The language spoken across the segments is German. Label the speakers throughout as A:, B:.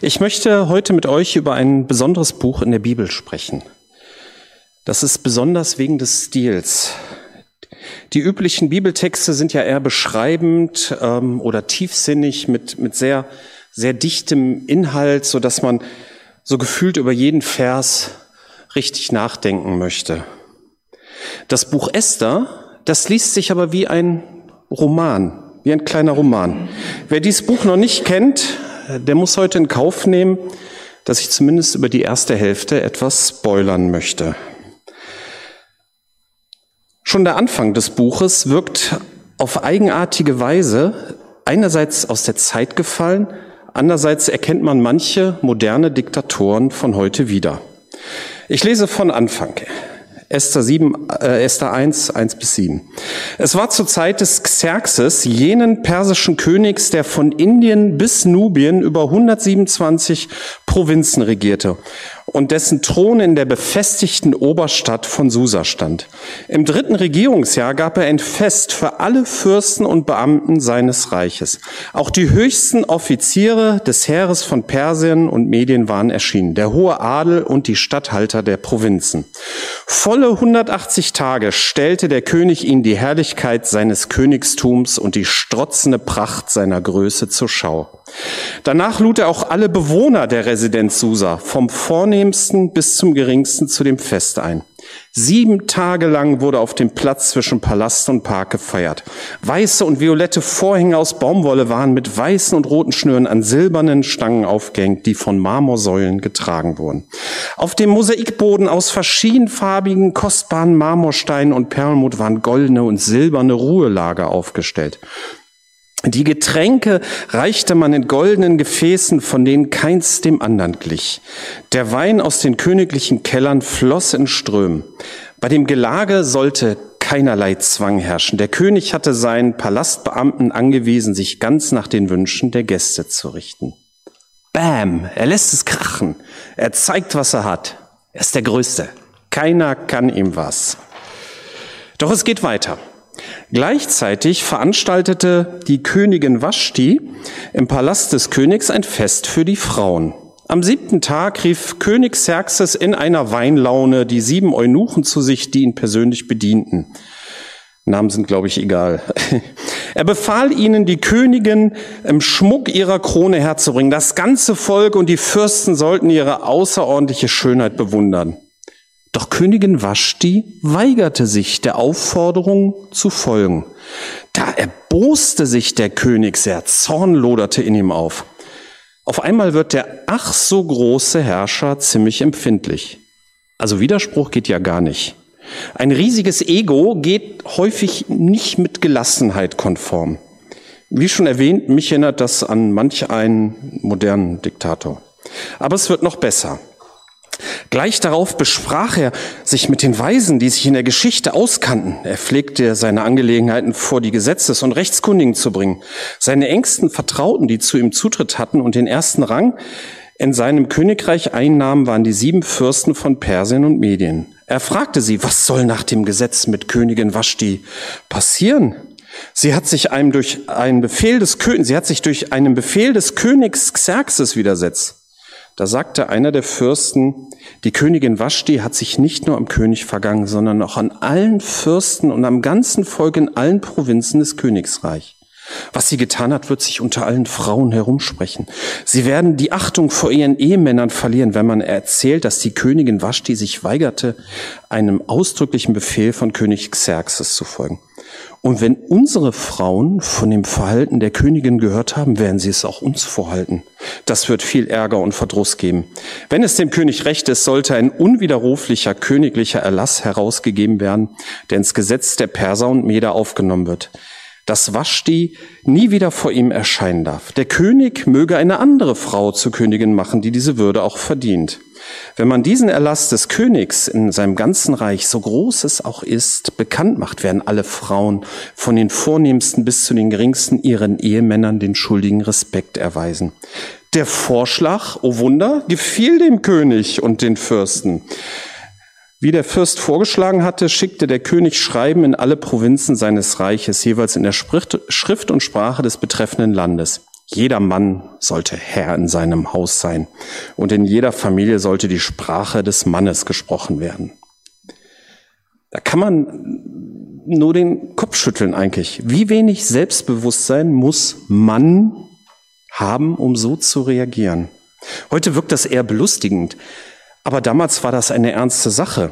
A: Ich möchte heute mit euch über ein besonderes Buch in der Bibel sprechen. Das ist besonders wegen des Stils. Die üblichen Bibeltexte sind ja eher beschreibend ähm, oder tiefsinnig mit, mit sehr, sehr dichtem Inhalt, so dass man so gefühlt über jeden Vers richtig nachdenken möchte. Das Buch Esther, das liest sich aber wie ein Roman, wie ein kleiner Roman. Wer dieses Buch noch nicht kennt, der muss heute in Kauf nehmen, dass ich zumindest über die erste Hälfte etwas spoilern möchte. Schon der Anfang des Buches wirkt auf eigenartige Weise einerseits aus der Zeit gefallen, andererseits erkennt man manche moderne Diktatoren von heute wieder. Ich lese von Anfang. Esther, 7, äh, Esther 1, 1 bis 7. Es war zur Zeit des Xerxes, jenen persischen Königs, der von Indien bis Nubien über 127 Provinzen regierte und dessen Thron in der befestigten Oberstadt von Susa stand. Im dritten Regierungsjahr gab er ein Fest für alle Fürsten und Beamten seines Reiches. Auch die höchsten Offiziere des Heeres von Persien und Medien waren erschienen, der hohe Adel und die Statthalter der Provinzen. Volle 180 Tage stellte der König ihnen die Herrlichkeit seines Königstums und die strotzende Pracht seiner Größe zur Schau. Danach lud er auch alle Bewohner der Residenz Susa, vom vornehmsten bis zum geringsten, zu dem Fest ein. Sieben Tage lang wurde auf dem Platz zwischen Palast und Park gefeiert. Weiße und violette Vorhänge aus Baumwolle waren mit weißen und roten Schnüren an silbernen Stangen aufgehängt, die von Marmorsäulen getragen wurden. Auf dem Mosaikboden aus verschiedenfarbigen, kostbaren Marmorsteinen und Perlmutt waren goldene und silberne Ruhelager aufgestellt. Die Getränke reichte man in goldenen Gefäßen, von denen keins dem anderen glich. Der Wein aus den königlichen Kellern floss in Strömen. Bei dem Gelage sollte keinerlei Zwang herrschen. Der König hatte seinen Palastbeamten angewiesen, sich ganz nach den Wünschen der Gäste zu richten. Bam, er lässt es krachen. Er zeigt, was er hat. Er ist der Größte. Keiner kann ihm was. Doch es geht weiter. Gleichzeitig veranstaltete die Königin Vashti im Palast des Königs ein Fest für die Frauen. Am siebten Tag rief König Xerxes in einer Weinlaune die sieben Eunuchen zu sich, die ihn persönlich bedienten. Namen sind, glaube ich, egal. Er befahl ihnen, die Königin im Schmuck ihrer Krone herzubringen. Das ganze Volk und die Fürsten sollten ihre außerordentliche Schönheit bewundern. Doch Königin Vashti weigerte sich, der Aufforderung zu folgen. Da erboste sich der König sehr, Zorn loderte in ihm auf. Auf einmal wird der ach so große Herrscher ziemlich empfindlich. Also Widerspruch geht ja gar nicht. Ein riesiges Ego geht häufig nicht mit Gelassenheit konform. Wie schon erwähnt, mich erinnert das an manch einen modernen Diktator. Aber es wird noch besser. Gleich darauf besprach er sich mit den Weisen, die sich in der Geschichte auskannten. Er pflegte seine Angelegenheiten vor die Gesetzes- und Rechtskundigen zu bringen. Seine engsten Vertrauten, die zu ihm Zutritt hatten und den ersten Rang in seinem Königreich einnahmen, waren die sieben Fürsten von Persien und Medien. Er fragte sie, was soll nach dem Gesetz mit Königin Vashti passieren? Sie hat sich einem durch einen Befehl des Königs, sie hat sich durch einen Befehl des Königs Xerxes widersetzt. Da sagte einer der Fürsten, die Königin Vashti hat sich nicht nur am König vergangen, sondern auch an allen Fürsten und am ganzen Volk in allen Provinzen des Königsreich. Was sie getan hat, wird sich unter allen Frauen herumsprechen. Sie werden die Achtung vor ihren Ehemännern verlieren, wenn man erzählt, dass die Königin Vashti sich weigerte, einem ausdrücklichen Befehl von König Xerxes zu folgen. Und wenn unsere Frauen von dem Verhalten der Königin gehört haben, werden sie es auch uns vorhalten. Das wird viel Ärger und Verdruss geben. Wenn es dem König recht ist, sollte ein unwiderruflicher königlicher Erlass herausgegeben werden, der ins Gesetz der Perser und Meder aufgenommen wird dass Vashti nie wieder vor ihm erscheinen darf. Der König möge eine andere Frau zur Königin machen, die diese Würde auch verdient. Wenn man diesen Erlass des Königs in seinem ganzen Reich, so groß es auch ist, bekannt macht, werden alle Frauen von den vornehmsten bis zu den geringsten ihren Ehemännern den schuldigen Respekt erweisen. Der Vorschlag, oh Wunder, gefiel dem König und den Fürsten. Wie der Fürst vorgeschlagen hatte, schickte der König Schreiben in alle Provinzen seines Reiches, jeweils in der Schrift und Sprache des betreffenden Landes. Jeder Mann sollte Herr in seinem Haus sein und in jeder Familie sollte die Sprache des Mannes gesprochen werden. Da kann man nur den Kopf schütteln eigentlich. Wie wenig Selbstbewusstsein muss man haben, um so zu reagieren? Heute wirkt das eher belustigend. Aber damals war das eine ernste Sache.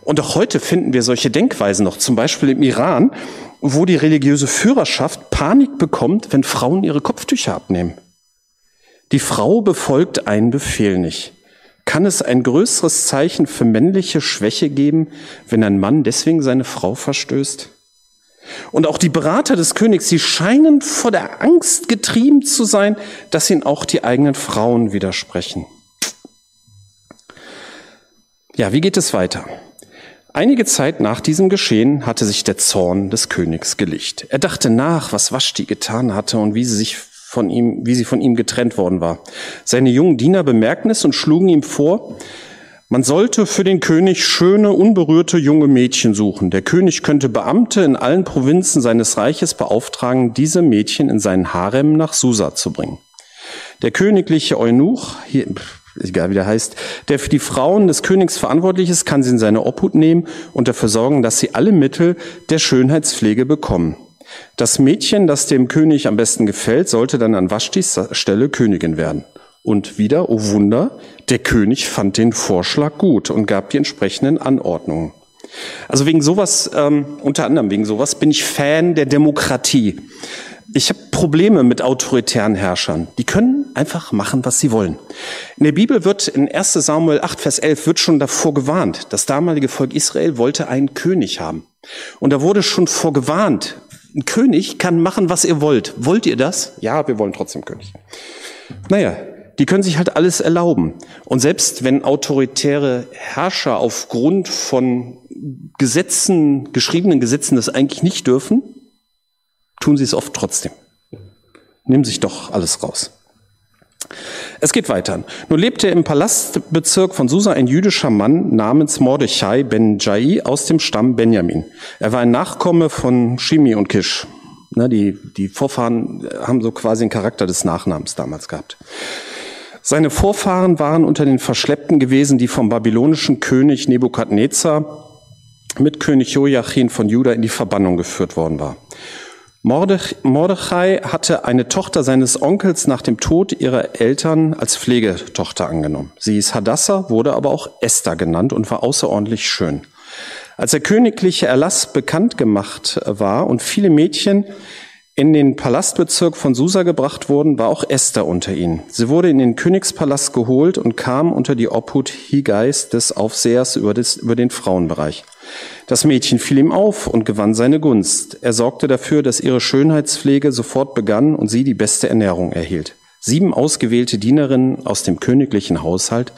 A: Und auch heute finden wir solche Denkweisen noch, zum Beispiel im Iran, wo die religiöse Führerschaft Panik bekommt, wenn Frauen ihre Kopftücher abnehmen. Die Frau befolgt einen Befehl nicht. Kann es ein größeres Zeichen für männliche Schwäche geben, wenn ein Mann deswegen seine Frau verstößt? Und auch die Berater des Königs, sie scheinen vor der Angst getrieben zu sein, dass ihnen auch die eigenen Frauen widersprechen. Ja, wie geht es weiter? Einige Zeit nach diesem Geschehen hatte sich der Zorn des Königs gelegt. Er dachte nach, was Vashti getan hatte und wie sie sich von ihm, wie sie von ihm getrennt worden war. Seine jungen Diener bemerkten es und schlugen ihm vor, man sollte für den König schöne, unberührte junge Mädchen suchen. Der König könnte Beamte in allen Provinzen seines Reiches beauftragen, diese Mädchen in seinen Harem nach Susa zu bringen. Der königliche Eunuch, hier, egal wie der heißt, der für die Frauen des Königs verantwortlich ist, kann sie in seine Obhut nehmen und dafür sorgen, dass sie alle Mittel der Schönheitspflege bekommen. Das Mädchen, das dem König am besten gefällt, sollte dann an Vashtis Stelle Königin werden. Und wieder, oh Wunder, der König fand den Vorschlag gut und gab die entsprechenden Anordnungen. Also wegen sowas, ähm, unter anderem wegen sowas, bin ich Fan der Demokratie. Ich habe Probleme mit autoritären Herrschern. Die können einfach machen, was sie wollen. In der Bibel wird in 1 Samuel 8, Vers 11 wird schon davor gewarnt. Das damalige Volk Israel wollte einen König haben. Und da wurde schon vorgewarnt, ein König kann machen, was ihr wollt. Wollt ihr das? Ja, wir wollen trotzdem König. Naja, die können sich halt alles erlauben. Und selbst wenn autoritäre Herrscher aufgrund von Gesetzen, geschriebenen Gesetzen das eigentlich nicht dürfen, tun sie es oft trotzdem. Nehmen sich doch alles raus. Es geht weiter. Nun lebte im Palastbezirk von Susa ein jüdischer Mann namens Mordechai ben Jai aus dem Stamm Benjamin. Er war ein Nachkomme von Shimi und Kish. Ne, die, die Vorfahren haben so quasi den Charakter des Nachnamens damals gehabt. Seine Vorfahren waren unter den Verschleppten gewesen, die vom babylonischen König Nebukadnezar mit König Joachim von Juda in die Verbannung geführt worden war. Mordechai hatte eine Tochter seines Onkels nach dem Tod ihrer Eltern als Pflegetochter angenommen. Sie ist Hadassah, wurde aber auch Esther genannt und war außerordentlich schön. Als der königliche Erlass bekannt gemacht war und viele Mädchen in den Palastbezirk von Susa gebracht wurden, war auch Esther unter ihnen. Sie wurde in den Königspalast geholt und kam unter die Obhut Higais des Aufsehers über, des, über den Frauenbereich. Das Mädchen fiel ihm auf und gewann seine Gunst. Er sorgte dafür, dass ihre Schönheitspflege sofort begann und sie die beste Ernährung erhielt. Sieben ausgewählte Dienerinnen aus dem königlichen Haushalt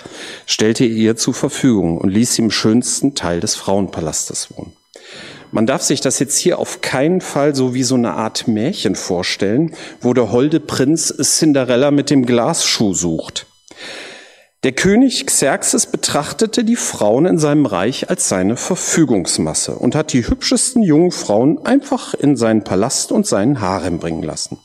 A: stellte er ihr zur Verfügung und ließ sie im schönsten Teil des Frauenpalastes wohnen. Man darf sich das jetzt hier auf keinen Fall so wie so eine Art Märchen vorstellen, wo der holde Prinz Cinderella mit dem Glasschuh sucht. Der König Xerxes betrachtete die Frauen in seinem Reich als seine Verfügungsmasse und hat die hübschesten jungen Frauen einfach in seinen Palast und seinen Harem bringen lassen.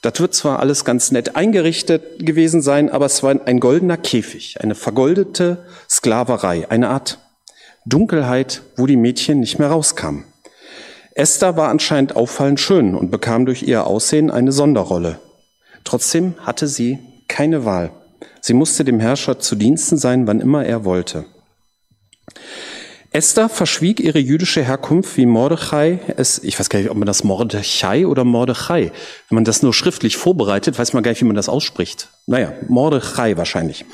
A: Das wird zwar alles ganz nett eingerichtet gewesen sein, aber es war ein goldener Käfig, eine vergoldete Sklaverei, eine Art Dunkelheit, wo die Mädchen nicht mehr rauskamen. Esther war anscheinend auffallend schön und bekam durch ihr Aussehen eine Sonderrolle. Trotzdem hatte sie keine Wahl. Sie musste dem Herrscher zu Diensten sein, wann immer er wollte. Esther verschwieg ihre jüdische Herkunft wie Mordechai es, ich weiß gar nicht, ob man das Mordechai oder Mordechai, wenn man das nur schriftlich vorbereitet, weiß man gar nicht, wie man das ausspricht. Naja, Mordechai wahrscheinlich.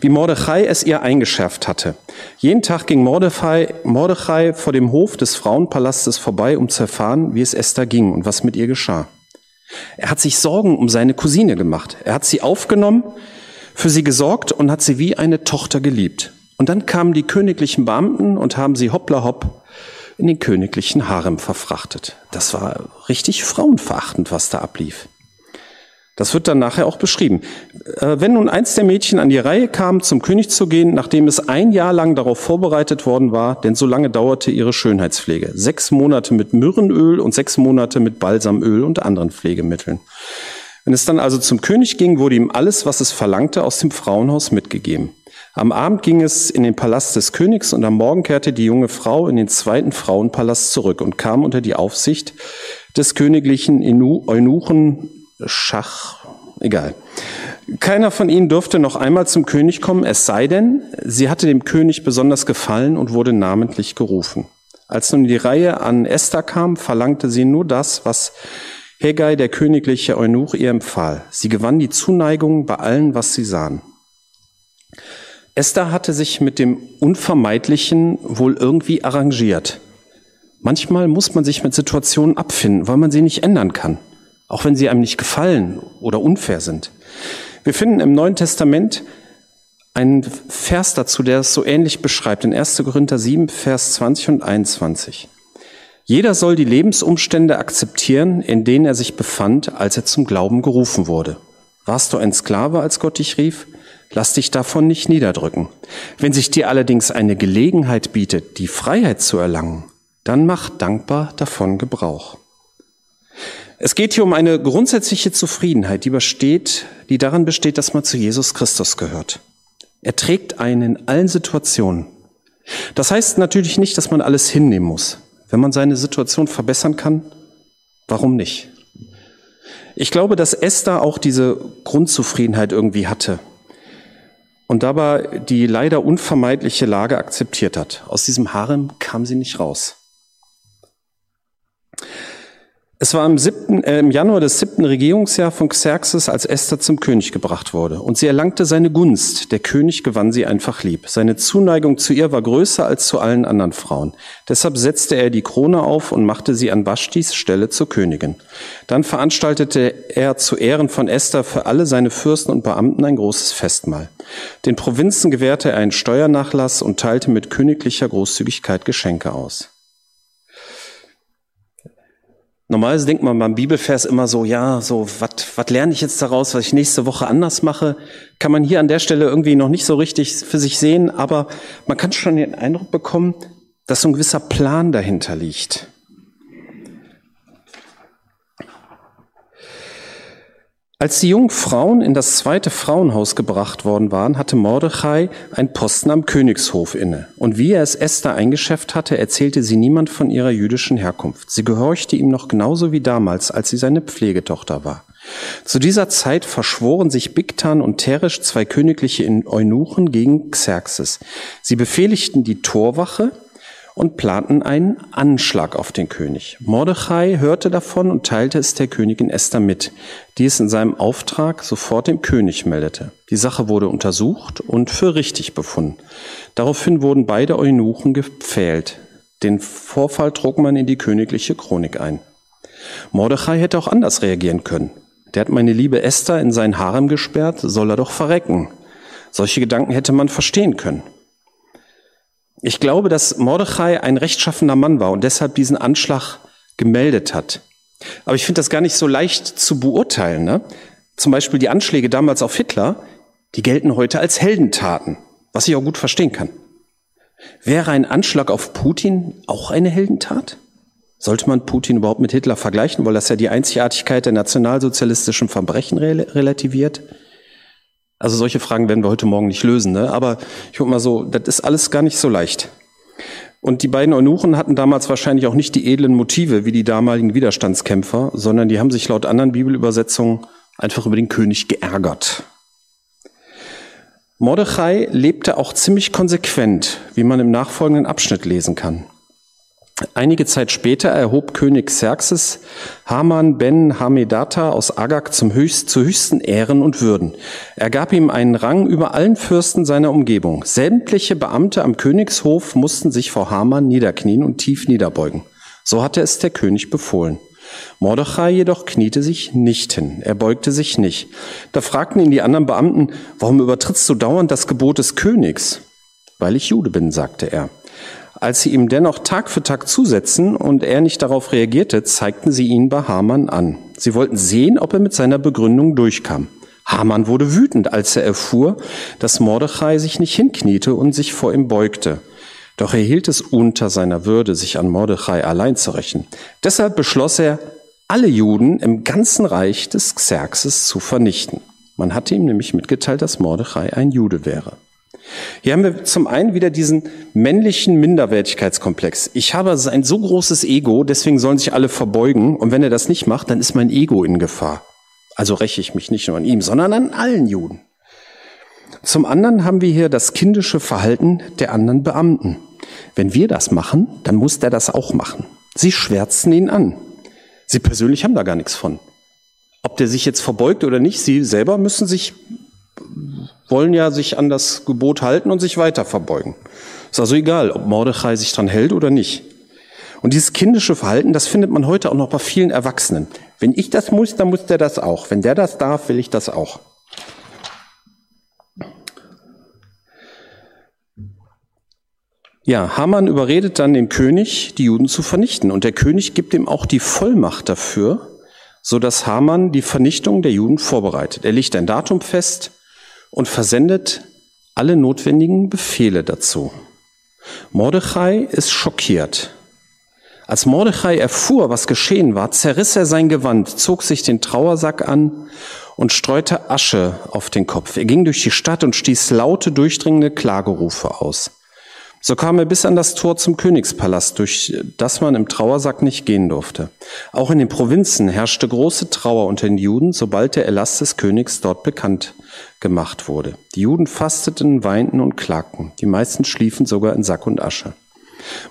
A: Wie Mordechai es ihr eingeschärft hatte. Jeden Tag ging Mordechai, Mordechai vor dem Hof des Frauenpalastes vorbei, um zu erfahren, wie es Esther ging und was mit ihr geschah. Er hat sich Sorgen um seine Cousine gemacht. Er hat sie aufgenommen, für sie gesorgt und hat sie wie eine Tochter geliebt. Und dann kamen die königlichen Beamten und haben sie hoppla hopp in den königlichen Harem verfrachtet. Das war richtig frauenverachtend, was da ablief. Das wird dann nachher auch beschrieben. Äh, wenn nun eins der Mädchen an die Reihe kam, zum König zu gehen, nachdem es ein Jahr lang darauf vorbereitet worden war, denn so lange dauerte ihre Schönheitspflege. Sechs Monate mit Myrrenöl und sechs Monate mit Balsamöl und anderen Pflegemitteln. Wenn es dann also zum König ging, wurde ihm alles, was es verlangte, aus dem Frauenhaus mitgegeben. Am Abend ging es in den Palast des Königs und am Morgen kehrte die junge Frau in den zweiten Frauenpalast zurück und kam unter die Aufsicht des königlichen Eunuchen Schach, egal. Keiner von ihnen durfte noch einmal zum König kommen, es sei denn, sie hatte dem König besonders gefallen und wurde namentlich gerufen. Als nun die Reihe an Esther kam, verlangte sie nur das, was Hegai, der königliche Eunuch, ihr empfahl. Sie gewann die Zuneigung bei allen, was sie sahen. Esther hatte sich mit dem Unvermeidlichen wohl irgendwie arrangiert. Manchmal muss man sich mit Situationen abfinden, weil man sie nicht ändern kann, auch wenn sie einem nicht gefallen oder unfair sind. Wir finden im Neuen Testament einen Vers dazu, der es so ähnlich beschreibt, in 1. Korinther 7, Vers 20 und 21. Jeder soll die Lebensumstände akzeptieren, in denen er sich befand, als er zum Glauben gerufen wurde. Warst du ein Sklave, als Gott dich rief? Lass dich davon nicht niederdrücken. Wenn sich dir allerdings eine Gelegenheit bietet, die Freiheit zu erlangen, dann mach dankbar davon Gebrauch. Es geht hier um eine grundsätzliche Zufriedenheit, die besteht, die daran besteht, dass man zu Jesus Christus gehört. Er trägt einen in allen Situationen. Das heißt natürlich nicht, dass man alles hinnehmen muss. Wenn man seine Situation verbessern kann, warum nicht? Ich glaube, dass Esther auch diese Grundzufriedenheit irgendwie hatte und dabei die leider unvermeidliche Lage akzeptiert hat. Aus diesem Harem kam sie nicht raus. Es war im, siebten, äh, im Januar des siebten Regierungsjahr von Xerxes, als Esther zum König gebracht wurde. Und sie erlangte seine Gunst. Der König gewann sie einfach lieb. Seine Zuneigung zu ihr war größer als zu allen anderen Frauen. Deshalb setzte er die Krone auf und machte sie an Vashtis Stelle zur Königin. Dann veranstaltete er zu Ehren von Esther für alle seine Fürsten und Beamten ein großes Festmahl. Den Provinzen gewährte er einen Steuernachlass und teilte mit königlicher Großzügigkeit Geschenke aus. Normalerweise denkt man beim Bibelvers immer so, ja, so, was lerne ich jetzt daraus, was ich nächste Woche anders mache? Kann man hier an der Stelle irgendwie noch nicht so richtig für sich sehen, aber man kann schon den Eindruck bekommen, dass so ein gewisser Plan dahinter liegt. Als die jungen Frauen in das zweite Frauenhaus gebracht worden waren, hatte Mordechai einen Posten am Königshof inne. Und wie er es Esther eingeschäft hatte, erzählte sie niemand von ihrer jüdischen Herkunft. Sie gehorchte ihm noch genauso wie damals, als sie seine Pflegetochter war. Zu dieser Zeit verschworen sich Bigtan und Teresh, zwei königliche Eunuchen, gegen Xerxes. Sie befehligten die Torwache, und planten einen Anschlag auf den König. Mordechai hörte davon und teilte es der Königin Esther mit, die es in seinem Auftrag sofort dem König meldete. Die Sache wurde untersucht und für richtig befunden. Daraufhin wurden beide Eunuchen gepfählt. Den Vorfall trug man in die königliche Chronik ein. Mordechai hätte auch anders reagieren können. Der hat meine liebe Esther in sein Harem gesperrt, soll er doch verrecken. Solche Gedanken hätte man verstehen können. Ich glaube, dass Mordechai ein rechtschaffener Mann war und deshalb diesen Anschlag gemeldet hat. Aber ich finde das gar nicht so leicht zu beurteilen. Ne? Zum Beispiel die Anschläge damals auf Hitler, die gelten heute als Heldentaten, was ich auch gut verstehen kann. Wäre ein Anschlag auf Putin auch eine Heldentat? Sollte man Putin überhaupt mit Hitler vergleichen, weil das ja die Einzigartigkeit der nationalsozialistischen Verbrechen relativiert? Also solche Fragen werden wir heute Morgen nicht lösen, ne? aber ich würde mal so, das ist alles gar nicht so leicht. Und die beiden Eunuchen hatten damals wahrscheinlich auch nicht die edlen Motive wie die damaligen Widerstandskämpfer, sondern die haben sich laut anderen Bibelübersetzungen einfach über den König geärgert. Mordechai lebte auch ziemlich konsequent, wie man im nachfolgenden Abschnitt lesen kann. Einige Zeit später erhob König Xerxes Haman ben Hamedata aus Agag zum höchst, zu höchsten Ehren und Würden. Er gab ihm einen Rang über allen Fürsten seiner Umgebung. Sämtliche Beamte am Königshof mussten sich vor Haman niederknien und tief niederbeugen. So hatte es der König befohlen. Mordechai jedoch kniete sich nicht hin, er beugte sich nicht. Da fragten ihn die anderen Beamten, warum übertrittst du dauernd das Gebot des Königs? Weil ich Jude bin, sagte er. Als sie ihm dennoch Tag für Tag zusetzen und er nicht darauf reagierte, zeigten sie ihn bei Haman an. Sie wollten sehen, ob er mit seiner Begründung durchkam. Haman wurde wütend, als er erfuhr, dass Mordechai sich nicht hinkniete und sich vor ihm beugte. Doch er hielt es unter seiner Würde, sich an Mordechai allein zu rächen. Deshalb beschloss er, alle Juden im ganzen Reich des Xerxes zu vernichten. Man hatte ihm nämlich mitgeteilt, dass Mordechai ein Jude wäre. Hier haben wir zum einen wieder diesen männlichen Minderwertigkeitskomplex. Ich habe ein so großes Ego, deswegen sollen sich alle verbeugen. Und wenn er das nicht macht, dann ist mein Ego in Gefahr. Also räche ich mich nicht nur an ihm, sondern an allen Juden. Zum anderen haben wir hier das kindische Verhalten der anderen Beamten. Wenn wir das machen, dann muss der das auch machen. Sie schwärzen ihn an. Sie persönlich haben da gar nichts von. Ob der sich jetzt verbeugt oder nicht, sie selber müssen sich, wollen ja sich an das Gebot halten und sich weiter verbeugen. Ist also egal, ob Mordechai sich dran hält oder nicht. Und dieses kindische Verhalten, das findet man heute auch noch bei vielen Erwachsenen. Wenn ich das muss, dann muss der das auch. Wenn der das darf, will ich das auch. Ja, Haman überredet dann den König, die Juden zu vernichten. Und der König gibt ihm auch die Vollmacht dafür, so dass Haman die Vernichtung der Juden vorbereitet. Er legt ein Datum fest und versendet alle notwendigen Befehle dazu. Mordechai ist schockiert. Als Mordechai erfuhr, was geschehen war, zerriss er sein Gewand, zog sich den Trauersack an und streute Asche auf den Kopf. Er ging durch die Stadt und stieß laute, durchdringende Klagerufe aus. So kam er bis an das Tor zum Königspalast, durch das man im Trauersack nicht gehen durfte. Auch in den Provinzen herrschte große Trauer unter den Juden, sobald der Erlass des Königs dort bekannt gemacht wurde. Die Juden fasteten, weinten und klagten. Die meisten schliefen sogar in Sack und Asche.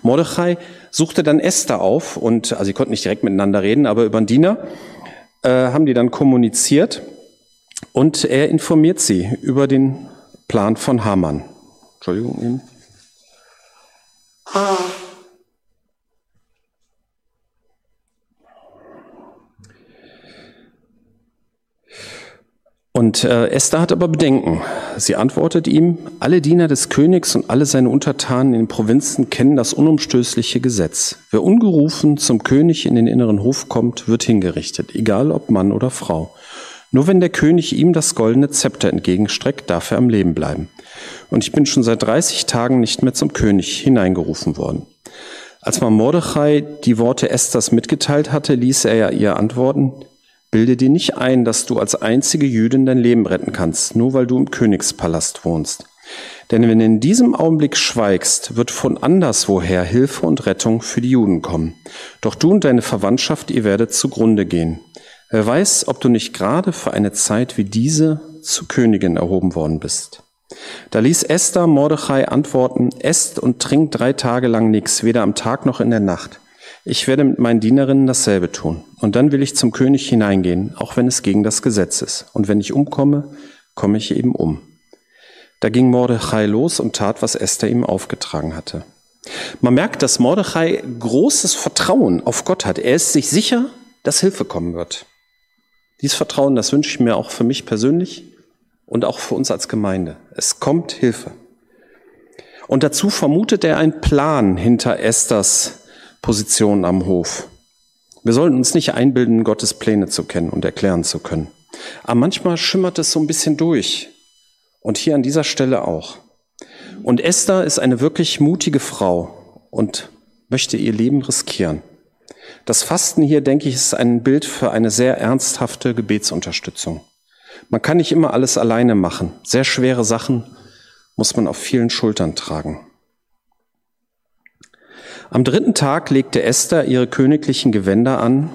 A: Mordechai suchte dann Esther auf und, also sie konnten nicht direkt miteinander reden, aber über den Diener äh, haben die dann kommuniziert und er informiert sie über den Plan von Haman. Entschuldigung. Eben. Und äh, Esther hat aber Bedenken. Sie antwortet ihm, alle Diener des Königs und alle seine Untertanen in den Provinzen kennen das unumstößliche Gesetz. Wer ungerufen zum König in den inneren Hof kommt, wird hingerichtet, egal ob Mann oder Frau. Nur wenn der König ihm das goldene Zepter entgegenstreckt, darf er am Leben bleiben. Und ich bin schon seit 30 Tagen nicht mehr zum König hineingerufen worden. Als man Mordechai die Worte Esthers mitgeteilt hatte, ließ er ihr antworten, Bilde dir nicht ein, dass du als einzige Jüdin dein Leben retten kannst, nur weil du im Königspalast wohnst. Denn wenn du in diesem Augenblick schweigst, wird von anderswoher Hilfe und Rettung für die Juden kommen. Doch du und deine Verwandtschaft, ihr werdet zugrunde gehen. Wer weiß, ob du nicht gerade für eine Zeit wie diese zu Königin erhoben worden bist. Da ließ Esther Mordechai antworten, esst und trinkt drei Tage lang nichts, weder am Tag noch in der Nacht. Ich werde mit meinen Dienerinnen dasselbe tun. Und dann will ich zum König hineingehen, auch wenn es gegen das Gesetz ist. Und wenn ich umkomme, komme ich eben um. Da ging Mordechai los und tat, was Esther ihm aufgetragen hatte. Man merkt, dass Mordechai großes Vertrauen auf Gott hat. Er ist sich sicher, dass Hilfe kommen wird. Dieses Vertrauen, das wünsche ich mir auch für mich persönlich und auch für uns als Gemeinde. Es kommt Hilfe. Und dazu vermutet er einen Plan hinter Esthers Position am Hof. Wir sollten uns nicht einbilden, Gottes Pläne zu kennen und erklären zu können. Aber manchmal schimmert es so ein bisschen durch. Und hier an dieser Stelle auch. Und Esther ist eine wirklich mutige Frau und möchte ihr Leben riskieren. Das Fasten hier, denke ich, ist ein Bild für eine sehr ernsthafte Gebetsunterstützung. Man kann nicht immer alles alleine machen. Sehr schwere Sachen muss man auf vielen Schultern tragen. Am dritten Tag legte Esther ihre königlichen Gewänder an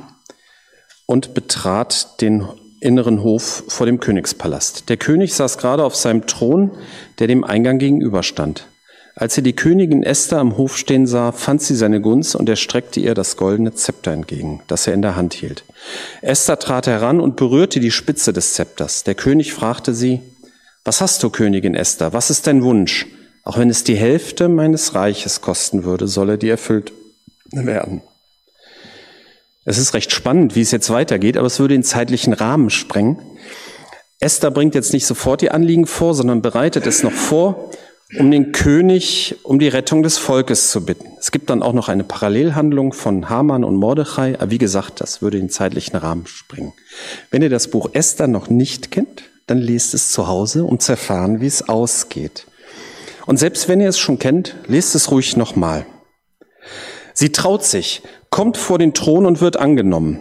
A: und betrat den inneren Hof vor dem Königspalast. Der König saß gerade auf seinem Thron, der dem Eingang gegenüberstand. Als er die Königin Esther am Hof stehen sah, fand sie seine Gunst und er streckte ihr das goldene Zepter entgegen, das er in der Hand hielt. Esther trat heran und berührte die Spitze des Zepters. Der König fragte sie, was hast du, Königin Esther? Was ist dein Wunsch? Auch wenn es die Hälfte meines Reiches kosten würde, soll er dir erfüllt werden. Es ist recht spannend, wie es jetzt weitergeht, aber es würde den zeitlichen Rahmen sprengen. Esther bringt jetzt nicht sofort die Anliegen vor, sondern bereitet es noch vor um den König um die Rettung des Volkes zu bitten. Es gibt dann auch noch eine Parallelhandlung von Haman und Mordechai, aber wie gesagt, das würde den zeitlichen Rahmen springen. Wenn ihr das Buch Esther noch nicht kennt, dann lest es zu Hause, um zu erfahren, wie es ausgeht. Und selbst wenn ihr es schon kennt, lest es ruhig nochmal. Sie traut sich, kommt vor den Thron und wird angenommen.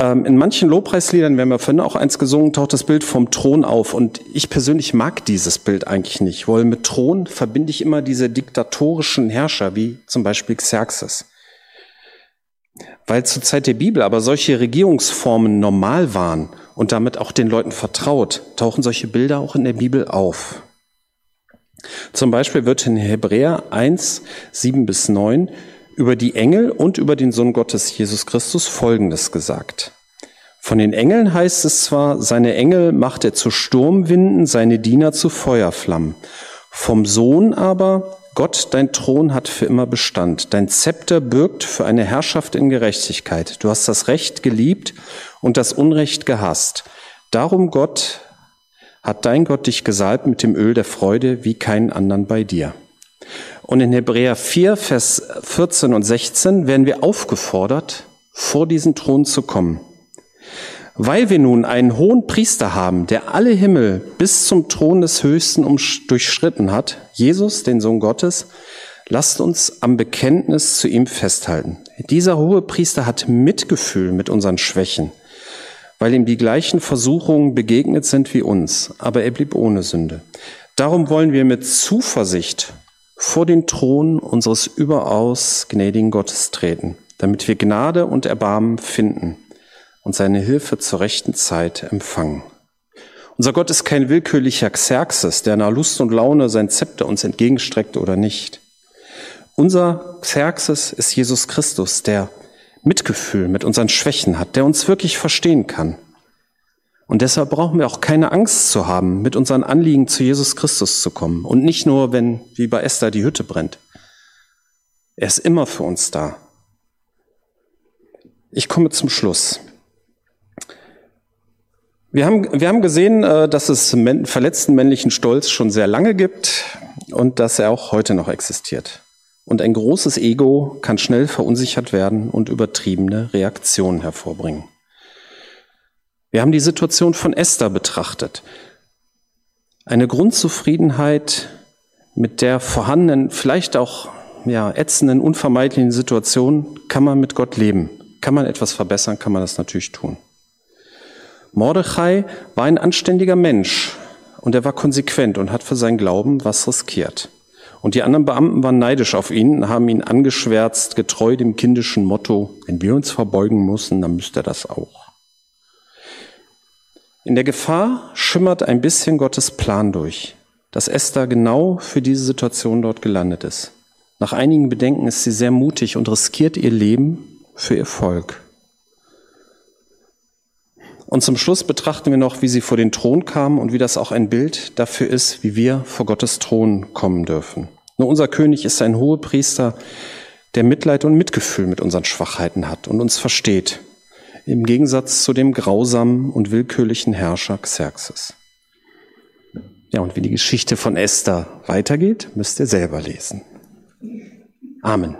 A: Ähm, in manchen Lobpreisliedern, wir haben ja vorhin auch eins gesungen, taucht das Bild vom Thron auf. Und ich persönlich mag dieses Bild eigentlich nicht, weil mit Thron verbinde ich immer diese diktatorischen Herrscher, wie zum Beispiel Xerxes. Weil zur Zeit der Bibel aber solche Regierungsformen normal waren und damit auch den Leuten vertraut, tauchen solche Bilder auch in der Bibel auf. Zum Beispiel wird in Hebräer 1, 7 bis 9 über die Engel und über den Sohn Gottes Jesus Christus Folgendes gesagt. Von den Engeln heißt es zwar, seine Engel macht er zu Sturmwinden, seine Diener zu Feuerflammen. Vom Sohn aber, Gott, dein Thron hat für immer Bestand. Dein Zepter birgt für eine Herrschaft in Gerechtigkeit. Du hast das Recht geliebt und das Unrecht gehasst. Darum, Gott, hat dein Gott dich gesalbt mit dem Öl der Freude wie keinen anderen bei dir. Und in Hebräer 4, Vers 14 und 16 werden wir aufgefordert, vor diesen Thron zu kommen. Weil wir nun einen hohen Priester haben, der alle Himmel bis zum Thron des Höchsten durchschritten hat, Jesus, den Sohn Gottes, lasst uns am Bekenntnis zu ihm festhalten. Dieser hohe Priester hat Mitgefühl mit unseren Schwächen, weil ihm die gleichen Versuchungen begegnet sind wie uns, aber er blieb ohne Sünde. Darum wollen wir mit Zuversicht vor den Thron unseres überaus gnädigen Gottes treten, damit wir Gnade und Erbarmen finden und seine Hilfe zur rechten Zeit empfangen. Unser Gott ist kein willkürlicher Xerxes, der nach Lust und Laune sein Zepter uns entgegenstreckt oder nicht. Unser Xerxes ist Jesus Christus, der Mitgefühl mit unseren Schwächen hat, der uns wirklich verstehen kann und deshalb brauchen wir auch keine Angst zu haben, mit unseren Anliegen zu Jesus Christus zu kommen. Und nicht nur, wenn wie bei Esther die Hütte brennt. Er ist immer für uns da. Ich komme zum Schluss. Wir haben, wir haben gesehen, äh, dass es verletzten männlichen Stolz schon sehr lange gibt und dass er auch heute noch existiert. Und ein großes Ego kann schnell verunsichert werden und übertriebene Reaktionen hervorbringen. Wir haben die Situation von Esther betrachtet. Eine Grundzufriedenheit mit der vorhandenen, vielleicht auch ja, ätzenden, unvermeidlichen Situation kann man mit Gott leben. Kann man etwas verbessern, kann man das natürlich tun. Mordechai war ein anständiger Mensch und er war konsequent und hat für seinen Glauben was riskiert. Und die anderen Beamten waren neidisch auf ihn und haben ihn angeschwärzt, getreu dem kindischen Motto, wenn wir uns verbeugen müssen, dann müsste er das auch. In der Gefahr schimmert ein bisschen Gottes Plan durch, dass Esther genau für diese Situation dort gelandet ist. Nach einigen Bedenken ist sie sehr mutig und riskiert ihr Leben für ihr Volk. Und zum Schluss betrachten wir noch, wie sie vor den Thron kam und wie das auch ein Bild dafür ist, wie wir vor Gottes Thron kommen dürfen. Nur unser König ist ein hoher Priester, der Mitleid und Mitgefühl mit unseren Schwachheiten hat und uns versteht im Gegensatz zu dem grausamen und willkürlichen Herrscher Xerxes. Ja, und wie die Geschichte von Esther weitergeht, müsst ihr selber lesen. Amen.